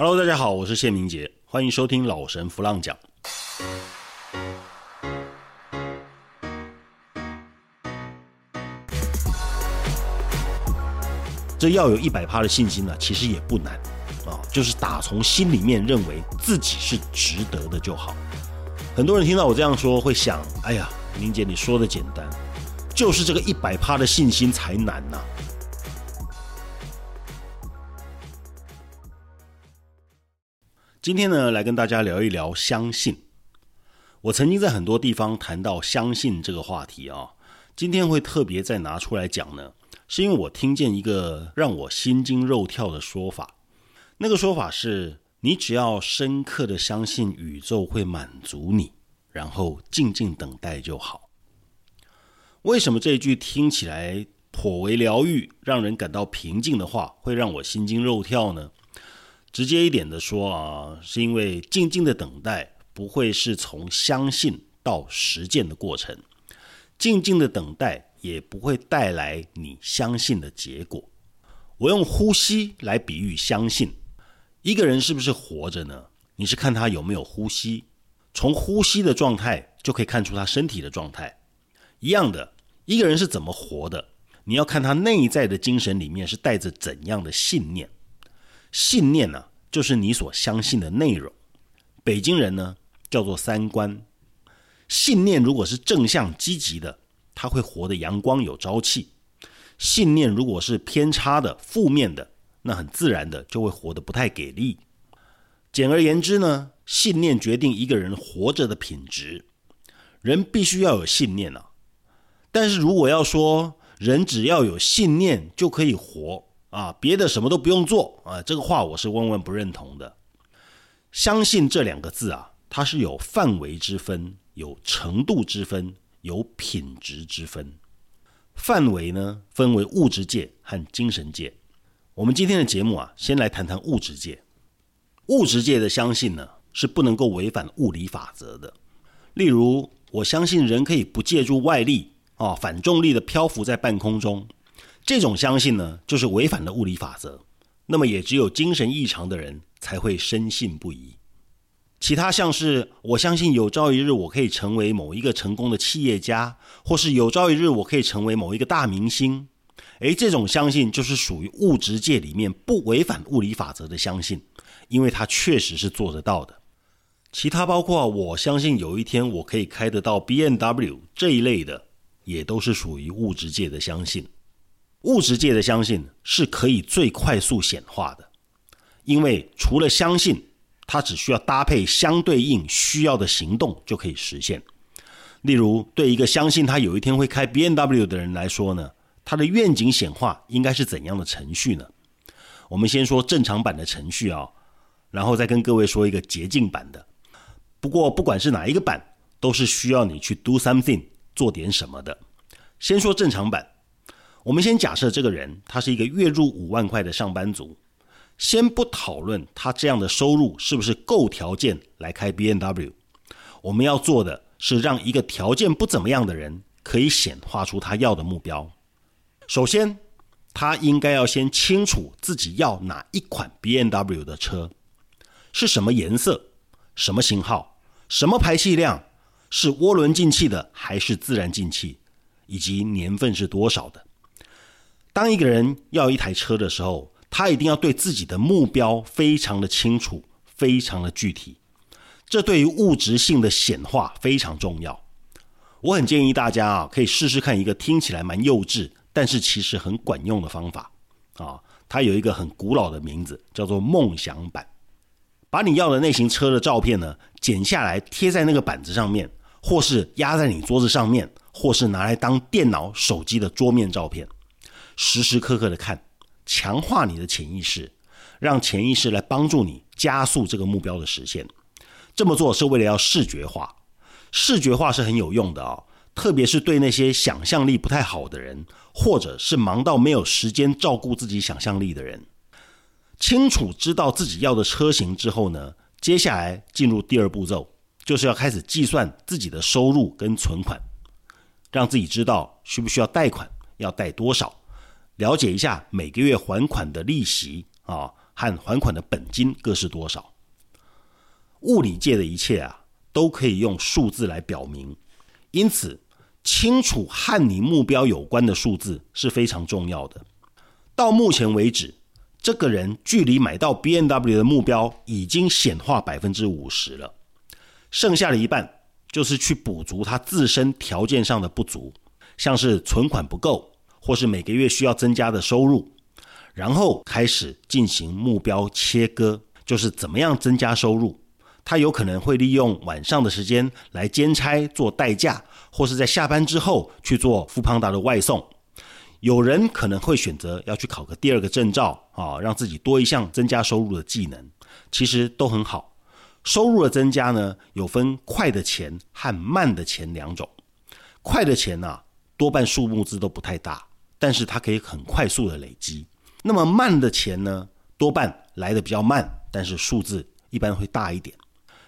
Hello，大家好，我是谢明杰，欢迎收听老神弗浪讲。这要有一百趴的信心呢，其实也不难啊，就是打从心里面认为自己是值得的就好。很多人听到我这样说，会想：哎呀，明杰你说的简单，就是这个一百趴的信心才难呐。今天呢，来跟大家聊一聊相信。我曾经在很多地方谈到相信这个话题啊，今天会特别再拿出来讲呢，是因为我听见一个让我心惊肉跳的说法。那个说法是：你只要深刻的相信宇宙会满足你，然后静静等待就好。为什么这一句听起来颇为疗愈、让人感到平静的话，会让我心惊肉跳呢？直接一点的说啊，是因为静静的等待不会是从相信到实践的过程，静静的等待也不会带来你相信的结果。我用呼吸来比喻相信，一个人是不是活着呢？你是看他有没有呼吸，从呼吸的状态就可以看出他身体的状态。一样的，一个人是怎么活的，你要看他内在的精神里面是带着怎样的信念。信念呢，就是你所相信的内容。北京人呢，叫做三观。信念如果是正向积极的，他会活得阳光有朝气；信念如果是偏差的、负面的，那很自然的就会活得不太给力。简而言之呢，信念决定一个人活着的品质。人必须要有信念啊，但是如果要说人只要有信念就可以活。啊，别的什么都不用做啊！这个话我是万万不认同的。相信这两个字啊，它是有范围之分，有程度之分，有品质之分。范围呢，分为物质界和精神界。我们今天的节目啊，先来谈谈物质界。物质界的相信呢，是不能够违反物理法则的。例如，我相信人可以不借助外力啊，反重力的漂浮在半空中。这种相信呢，就是违反了物理法则。那么也只有精神异常的人才会深信不疑。其他像是我相信有朝一日我可以成为某一个成功的企业家，或是有朝一日我可以成为某一个大明星。诶，这种相信就是属于物质界里面不违反物理法则的相信，因为它确实是做得到的。其他包括我相信有一天我可以开得到 B N W 这一类的，也都是属于物质界的相信。物质界的相信是可以最快速显化的，因为除了相信，它只需要搭配相对应需要的行动就可以实现。例如，对一个相信他有一天会开 B N W 的人来说呢，他的愿景显化应该是怎样的程序呢？我们先说正常版的程序啊，然后再跟各位说一个捷径版的。不过，不管是哪一个版，都是需要你去 do something 做点什么的。先说正常版。我们先假设这个人他是一个月入五万块的上班族，先不讨论他这样的收入是不是够条件来开 B N W。我们要做的是让一个条件不怎么样的人可以显化出他要的目标。首先，他应该要先清楚自己要哪一款 B N W 的车，是什么颜色、什么型号、什么排气量，是涡轮进气的还是自然进气，以及年份是多少的。当一个人要一台车的时候，他一定要对自己的目标非常的清楚，非常的具体。这对于物质性的显化非常重要。我很建议大家啊，可以试试看一个听起来蛮幼稚，但是其实很管用的方法啊。它有一个很古老的名字，叫做梦想板。把你要的那型车的照片呢，剪下来贴在那个板子上面，或是压在你桌子上面，或是拿来当电脑、手机的桌面照片。时时刻刻的看，强化你的潜意识，让潜意识来帮助你加速这个目标的实现。这么做是为了要视觉化，视觉化是很有用的啊，特别是对那些想象力不太好的人，或者是忙到没有时间照顾自己想象力的人。清楚知道自己要的车型之后呢，接下来进入第二步骤，就是要开始计算自己的收入跟存款，让自己知道需不需要贷款，要贷多少。了解一下每个月还款的利息啊，和还款的本金各是多少。物理界的一切啊，都可以用数字来表明，因此清楚和你目标有关的数字是非常重要的。到目前为止，这个人距离买到 B N W 的目标已经显化百分之五十了，剩下的一半就是去补足他自身条件上的不足，像是存款不够，或是每个月需要增加的收入，然后开始进行目标切割，就是怎么样增加收入。他有可能会利用晚上的时间来兼差做代驾，或是在下班之后去做富胖达的外送。有人可能会选择要去考个第二个证照啊，让自己多一项增加收入的技能，其实都很好。收入的增加呢，有分快的钱和慢的钱两种。快的钱呢，多半数目字都不太大，但是它可以很快速的累积。那么慢的钱呢，多半来的比较慢，但是数字一般会大一点。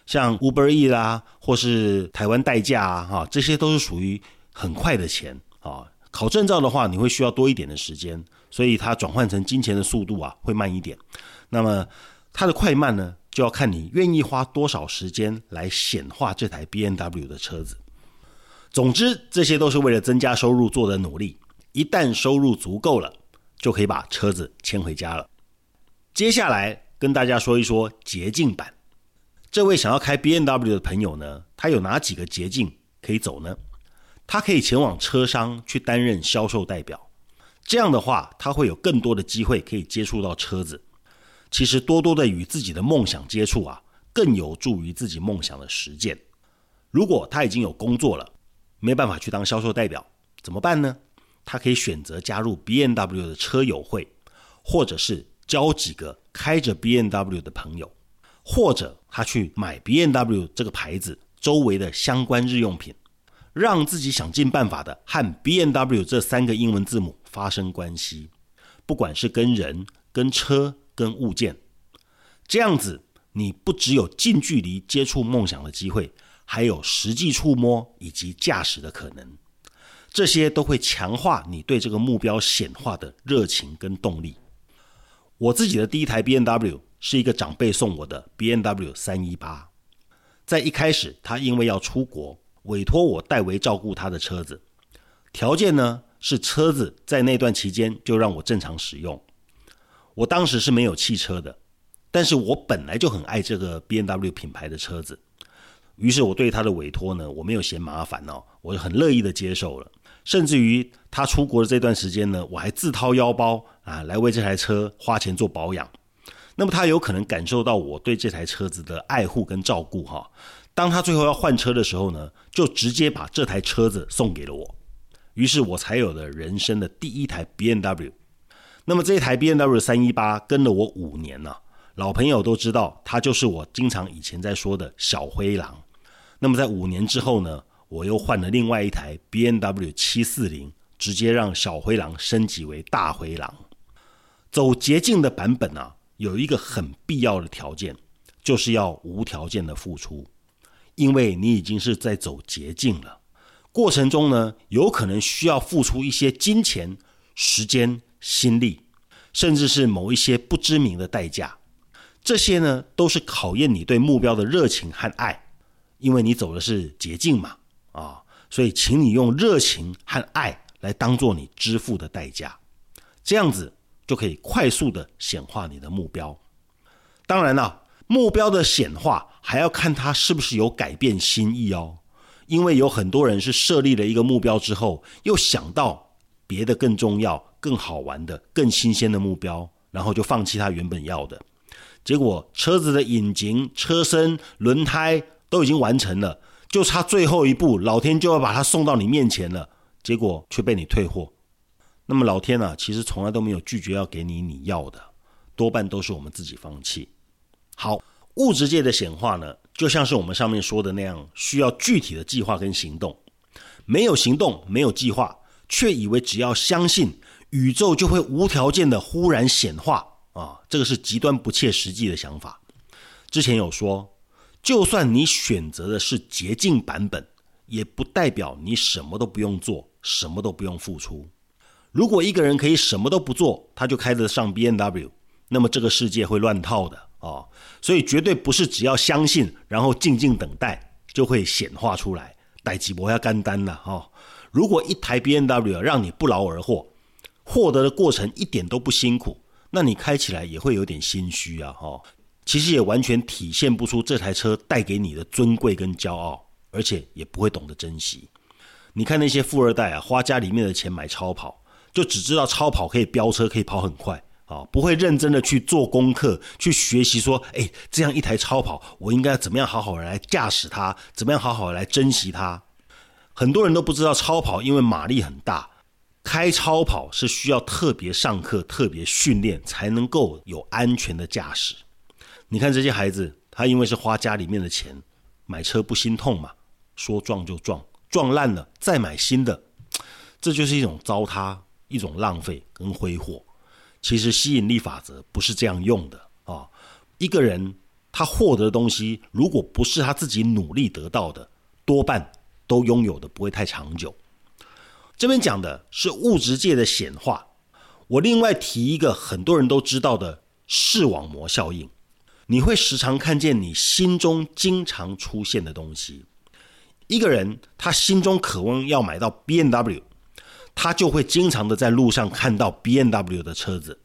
像 Uber E 啦，或是台湾代驾啊，哈，这些都是属于很快的钱啊。考证照的话，你会需要多一点的时间，所以它转换成金钱的速度啊会慢一点。那么它的快慢呢，就要看你愿意花多少时间来显化这台 B N W 的车子。总之，这些都是为了增加收入做的努力。一旦收入足够了，就可以把车子牵回家了。接下来跟大家说一说捷径版。这位想要开 B N W 的朋友呢，他有哪几个捷径可以走呢？他可以前往车商去担任销售代表，这样的话，他会有更多的机会可以接触到车子。其实多多的与自己的梦想接触啊，更有助于自己梦想的实践。如果他已经有工作了，没办法去当销售代表，怎么办呢？他可以选择加入 B N W 的车友会，或者是交几个开着 B N W 的朋友。或者他去买 B N W 这个牌子周围的相关日用品，让自己想尽办法的和 B N W 这三个英文字母发生关系，不管是跟人、跟车、跟物件，这样子你不只有近距离接触梦想的机会，还有实际触摸以及驾驶的可能，这些都会强化你对这个目标显化的热情跟动力。我自己的第一台 B N W。是一个长辈送我的 B N W 三一八，在一开始，他因为要出国，委托我代为照顾他的车子。条件呢是车子在那段期间就让我正常使用。我当时是没有汽车的，但是我本来就很爱这个 B N W 品牌的车子，于是我对他的委托呢，我没有嫌麻烦哦，我就很乐意的接受了。甚至于他出国的这段时间呢，我还自掏腰包啊，来为这台车花钱做保养。那么他有可能感受到我对这台车子的爱护跟照顾哈。当他最后要换车的时候呢，就直接把这台车子送给了我，于是我才有了人生的第一台 B N W。那么这台 B N W 三一八跟了我五年了，老朋友都知道，它就是我经常以前在说的小灰狼。那么在五年之后呢，我又换了另外一台 B N W 七四零，直接让小灰狼升级为大灰狼，走捷径的版本啊。有一个很必要的条件，就是要无条件的付出，因为你已经是在走捷径了。过程中呢，有可能需要付出一些金钱、时间、心力，甚至是某一些不知名的代价。这些呢，都是考验你对目标的热情和爱，因为你走的是捷径嘛，所以请你用热情和爱来当做你支付的代价，这样子。就可以快速的显化你的目标。当然了，目标的显化还要看他是不是有改变心意哦。因为有很多人是设立了一个目标之后，又想到别的更重要、更好玩的、更新鲜的目标，然后就放弃他原本要的。结果车子的引擎、车身、轮胎都已经完成了，就差最后一步，老天就要把它送到你面前了，结果却被你退货。那么老天呢，其实从来都没有拒绝要给你你要的，多半都是我们自己放弃。好，物质界的显化呢，就像是我们上面说的那样，需要具体的计划跟行动。没有行动，没有计划，却以为只要相信，宇宙就会无条件的忽然显化啊，这个是极端不切实际的想法。之前有说，就算你选择的是捷径版本，也不代表你什么都不用做，什么都不用付出。如果一个人可以什么都不做，他就开得上 B N W，那么这个世界会乱套的哦。所以绝对不是只要相信，然后静静等待就会显化出来。待几波要干单了哈。如果一台 B N W 让你不劳而获，获得的过程一点都不辛苦，那你开起来也会有点心虚啊哈。其实也完全体现不出这台车带给你的尊贵跟骄傲，而且也不会懂得珍惜。你看那些富二代啊，花家里面的钱买超跑，就只知道超跑可以飙车，可以跑很快啊，不会认真的去做功课，去学习说，哎，这样一台超跑，我应该怎么样好好的来驾驶它，怎么样好好的来珍惜它。很多人都不知道超跑，因为马力很大，开超跑是需要特别上课、特别训练才能够有安全的驾驶。你看这些孩子，他因为是花家里面的钱买车不心痛嘛，说撞就撞。撞烂了再买新的，这就是一种糟蹋、一种浪费跟挥霍。其实吸引力法则不是这样用的啊！一个人他获得的东西，如果不是他自己努力得到的，多半都拥有的不会太长久。这边讲的是物质界的显化。我另外提一个很多人都知道的视网膜效应，你会时常看见你心中经常出现的东西。一个人他心中渴望要买到 B N W，他就会经常的在路上看到 B N W 的车子。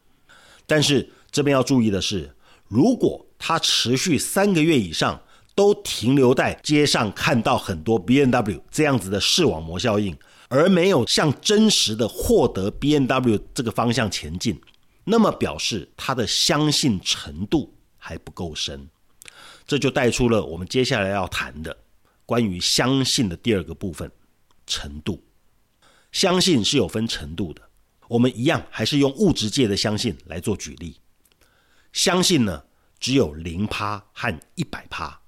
但是这边要注意的是，如果他持续三个月以上都停留在街上看到很多 B N W 这样子的视网膜效应，而没有向真实的获得 B N W 这个方向前进，那么表示他的相信程度还不够深。这就带出了我们接下来要谈的。关于相信的第二个部分，程度，相信是有分程度的。我们一样还是用物质界的相信来做举例。相信呢，只有零趴和一百趴，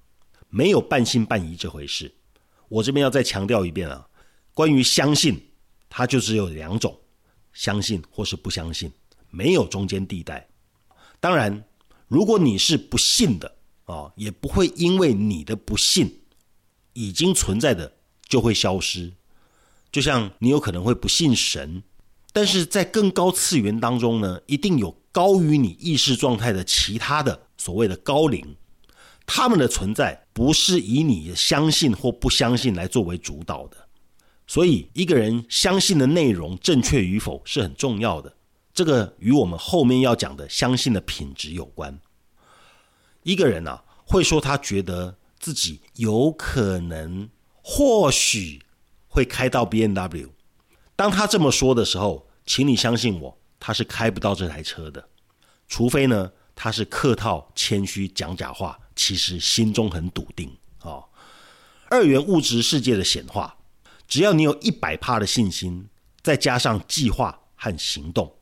没有半信半疑这回事。我这边要再强调一遍啊，关于相信，它就只有两种：相信或是不相信，没有中间地带。当然，如果你是不信的啊，也不会因为你的不信。已经存在的就会消失，就像你有可能会不信神，但是在更高次元当中呢，一定有高于你意识状态的其他的所谓的高灵，他们的存在不是以你的相信或不相信来作为主导的，所以一个人相信的内容正确与否是很重要的，这个与我们后面要讲的相信的品质有关。一个人啊，会说他觉得。自己有可能或许会开到 B N W，当他这么说的时候，请你相信我，他是开不到这台车的。除非呢，他是客套、谦虚、讲假话，其实心中很笃定啊。二元物质世界的显化，只要你有一百帕的信心，再加上计划和行动，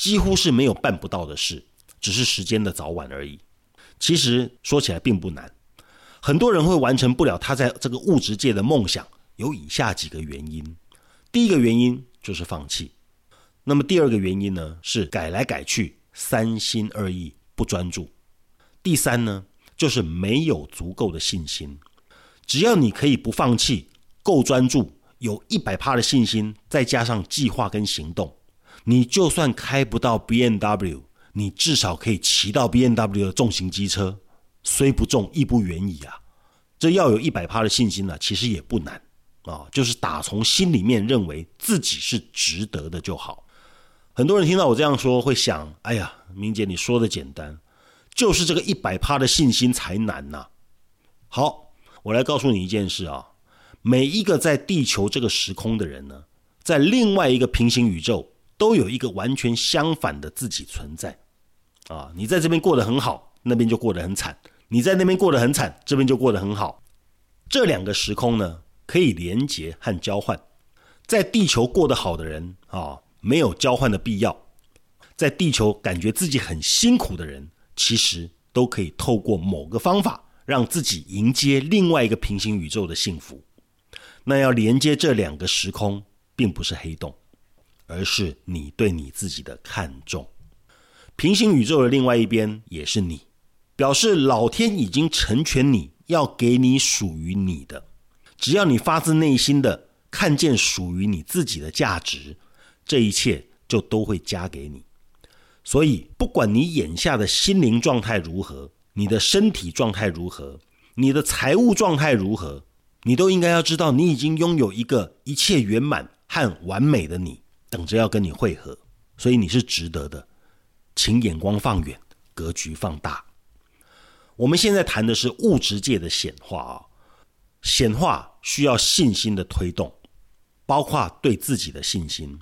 几乎是没有办不到的事，只是时间的早晚而已。其实说起来并不难。很多人会完成不了他在这个物质界的梦想，有以下几个原因。第一个原因就是放弃，那么第二个原因呢是改来改去，三心二意，不专注。第三呢就是没有足够的信心。只要你可以不放弃，够专注，有一百趴的信心，再加上计划跟行动，你就算开不到 B N W，你至少可以骑到 B N W 的重型机车。虽不重，亦不远矣啊！这要有一百趴的信心呢，其实也不难啊，就是打从心里面认为自己是值得的就好。很多人听到我这样说，会想：哎呀，明姐你说的简单，就是这个一百趴的信心才难呐。好，我来告诉你一件事啊，每一个在地球这个时空的人呢，在另外一个平行宇宙，都有一个完全相反的自己存在啊。你在这边过得很好。那边就过得很惨，你在那边过得很惨，这边就过得很好。这两个时空呢，可以连接和交换。在地球过得好的人啊，没有交换的必要；在地球感觉自己很辛苦的人，其实都可以透过某个方法，让自己迎接另外一个平行宇宙的幸福。那要连接这两个时空，并不是黑洞，而是你对你自己的看重。平行宇宙的另外一边也是你。表示老天已经成全你，要给你属于你的。只要你发自内心的看见属于你自己的价值，这一切就都会加给你。所以，不管你眼下的心灵状态如何，你的身体状态如何，你的财务状态如何，你都应该要知道，你已经拥有一个一切圆满和完美的你，等着要跟你汇合。所以你是值得的，请眼光放远，格局放大。我们现在谈的是物质界的显化啊，显化需要信心的推动，包括对自己的信心。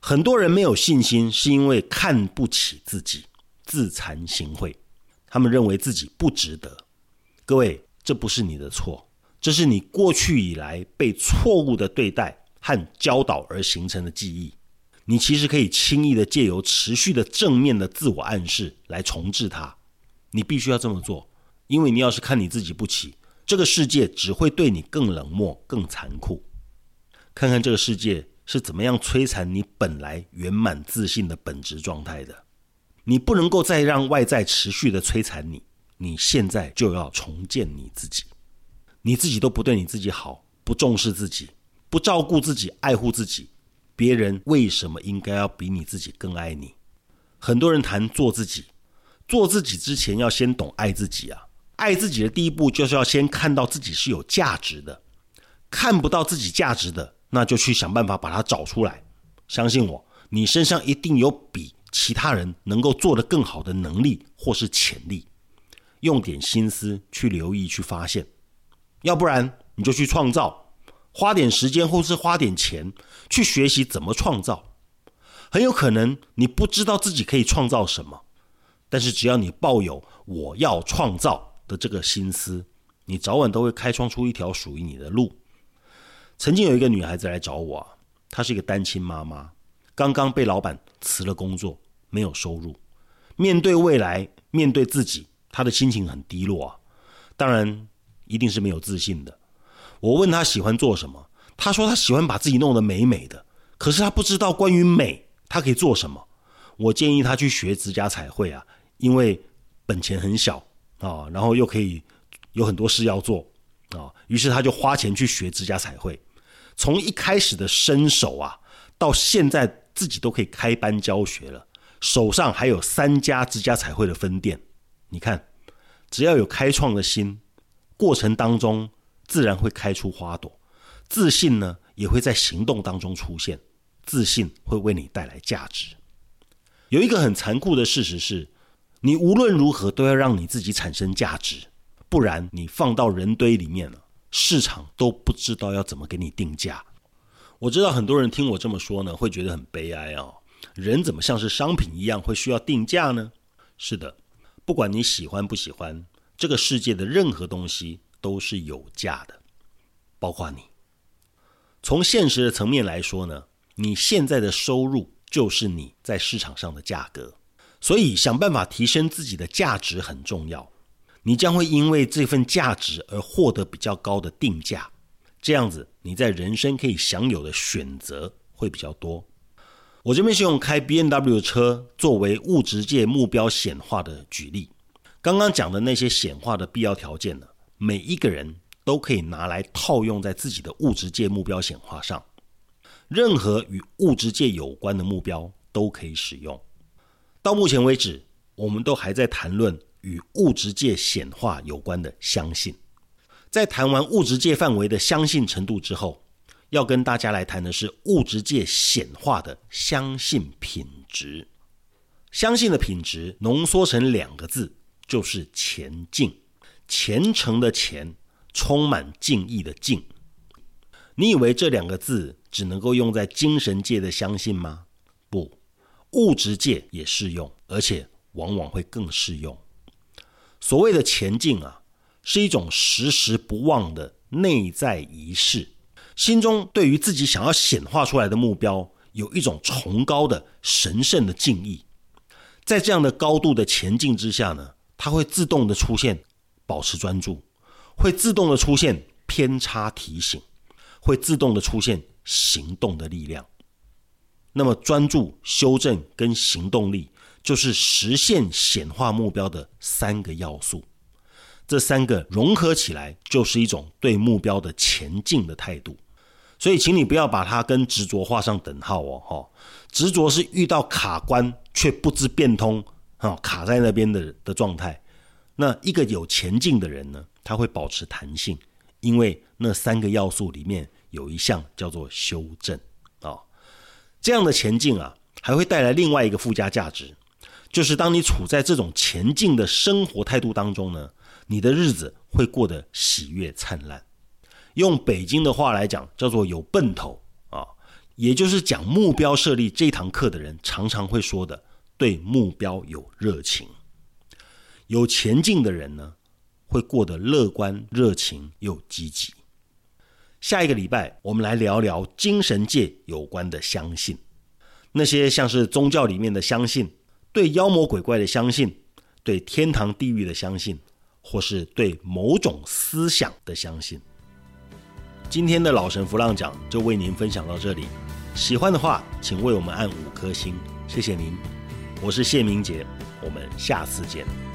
很多人没有信心，是因为看不起自己，自惭形秽，他们认为自己不值得。各位，这不是你的错，这是你过去以来被错误的对待和教导而形成的记忆。你其实可以轻易的借由持续的正面的自我暗示来重置它。你必须要这么做，因为你要是看你自己不起，这个世界只会对你更冷漠、更残酷。看看这个世界是怎么样摧残你本来圆满自信的本质状态的。你不能够再让外在持续的摧残你，你现在就要重建你自己。你自己都不对你自己好，不重视自己，不照顾自己、爱护自己。别人为什么应该要比你自己更爱你？很多人谈做自己，做自己之前要先懂爱自己啊！爱自己的第一步就是要先看到自己是有价值的。看不到自己价值的，那就去想办法把它找出来。相信我，你身上一定有比其他人能够做得更好的能力或是潜力。用点心思去留意、去发现，要不然你就去创造。花点时间或是花点钱去学习怎么创造，很有可能你不知道自己可以创造什么，但是只要你抱有我要创造的这个心思，你早晚都会开创出一条属于你的路。曾经有一个女孩子来找我啊，她是一个单亲妈妈，刚刚被老板辞了工作，没有收入，面对未来，面对自己，她的心情很低落啊，当然一定是没有自信的。我问他喜欢做什么，他说他喜欢把自己弄得美美的，可是他不知道关于美，他可以做什么。我建议他去学指甲彩绘啊，因为本钱很小啊，然后又可以有很多事要做啊，于是他就花钱去学指甲彩绘。从一开始的伸手啊，到现在自己都可以开班教学了，手上还有三家指甲彩绘的分店。你看，只要有开创的心，过程当中。自然会开出花朵，自信呢也会在行动当中出现，自信会为你带来价值。有一个很残酷的事实是，你无论如何都要让你自己产生价值，不然你放到人堆里面了，市场都不知道要怎么给你定价。我知道很多人听我这么说呢，会觉得很悲哀哦，人怎么像是商品一样会需要定价呢？是的，不管你喜欢不喜欢，这个世界的任何东西。都是有价的，包括你。从现实的层面来说呢，你现在的收入就是你在市场上的价格，所以想办法提升自己的价值很重要。你将会因为这份价值而获得比较高的定价，这样子你在人生可以享有的选择会比较多。我这边是用开 B N W 车作为物质界目标显化的举例，刚刚讲的那些显化的必要条件呢？每一个人都可以拿来套用在自己的物质界目标显化上，任何与物质界有关的目标都可以使用。到目前为止，我们都还在谈论与物质界显化有关的相信。在谈完物质界范围的相信程度之后，要跟大家来谈的是物质界显化的相信品质。相信的品质浓缩成两个字，就是前进。虔诚的虔，充满敬意的敬。你以为这两个字只能够用在精神界的相信吗？不，物质界也适用，而且往往会更适用。所谓的前进啊，是一种时时不忘的内在仪式，心中对于自己想要显化出来的目标，有一种崇高的神圣的敬意。在这样的高度的前进之下呢，它会自动的出现。保持专注，会自动的出现偏差提醒，会自动的出现行动的力量。那么，专注、修正跟行动力，就是实现显化目标的三个要素。这三个融合起来，就是一种对目标的前进的态度。所以，请你不要把它跟执着画上等号哦。哈，执着是遇到卡关却不知变通，哈，卡在那边的的状态。那一个有前进的人呢，他会保持弹性，因为那三个要素里面有一项叫做修正啊。这样的前进啊，还会带来另外一个附加价值，就是当你处在这种前进的生活态度当中呢，你的日子会过得喜悦灿烂。用北京的话来讲，叫做有奔头啊，也就是讲目标设立这堂课的人常常会说的，对目标有热情。有前进的人呢，会过得乐观、热情又积极。下一个礼拜，我们来聊聊精神界有关的相信，那些像是宗教里面的相信，对妖魔鬼怪的相信，对天堂地狱的相信，或是对某种思想的相信。今天的老神弗浪讲就为您分享到这里，喜欢的话请为我们按五颗星，谢谢您。我是谢明杰，我们下次见。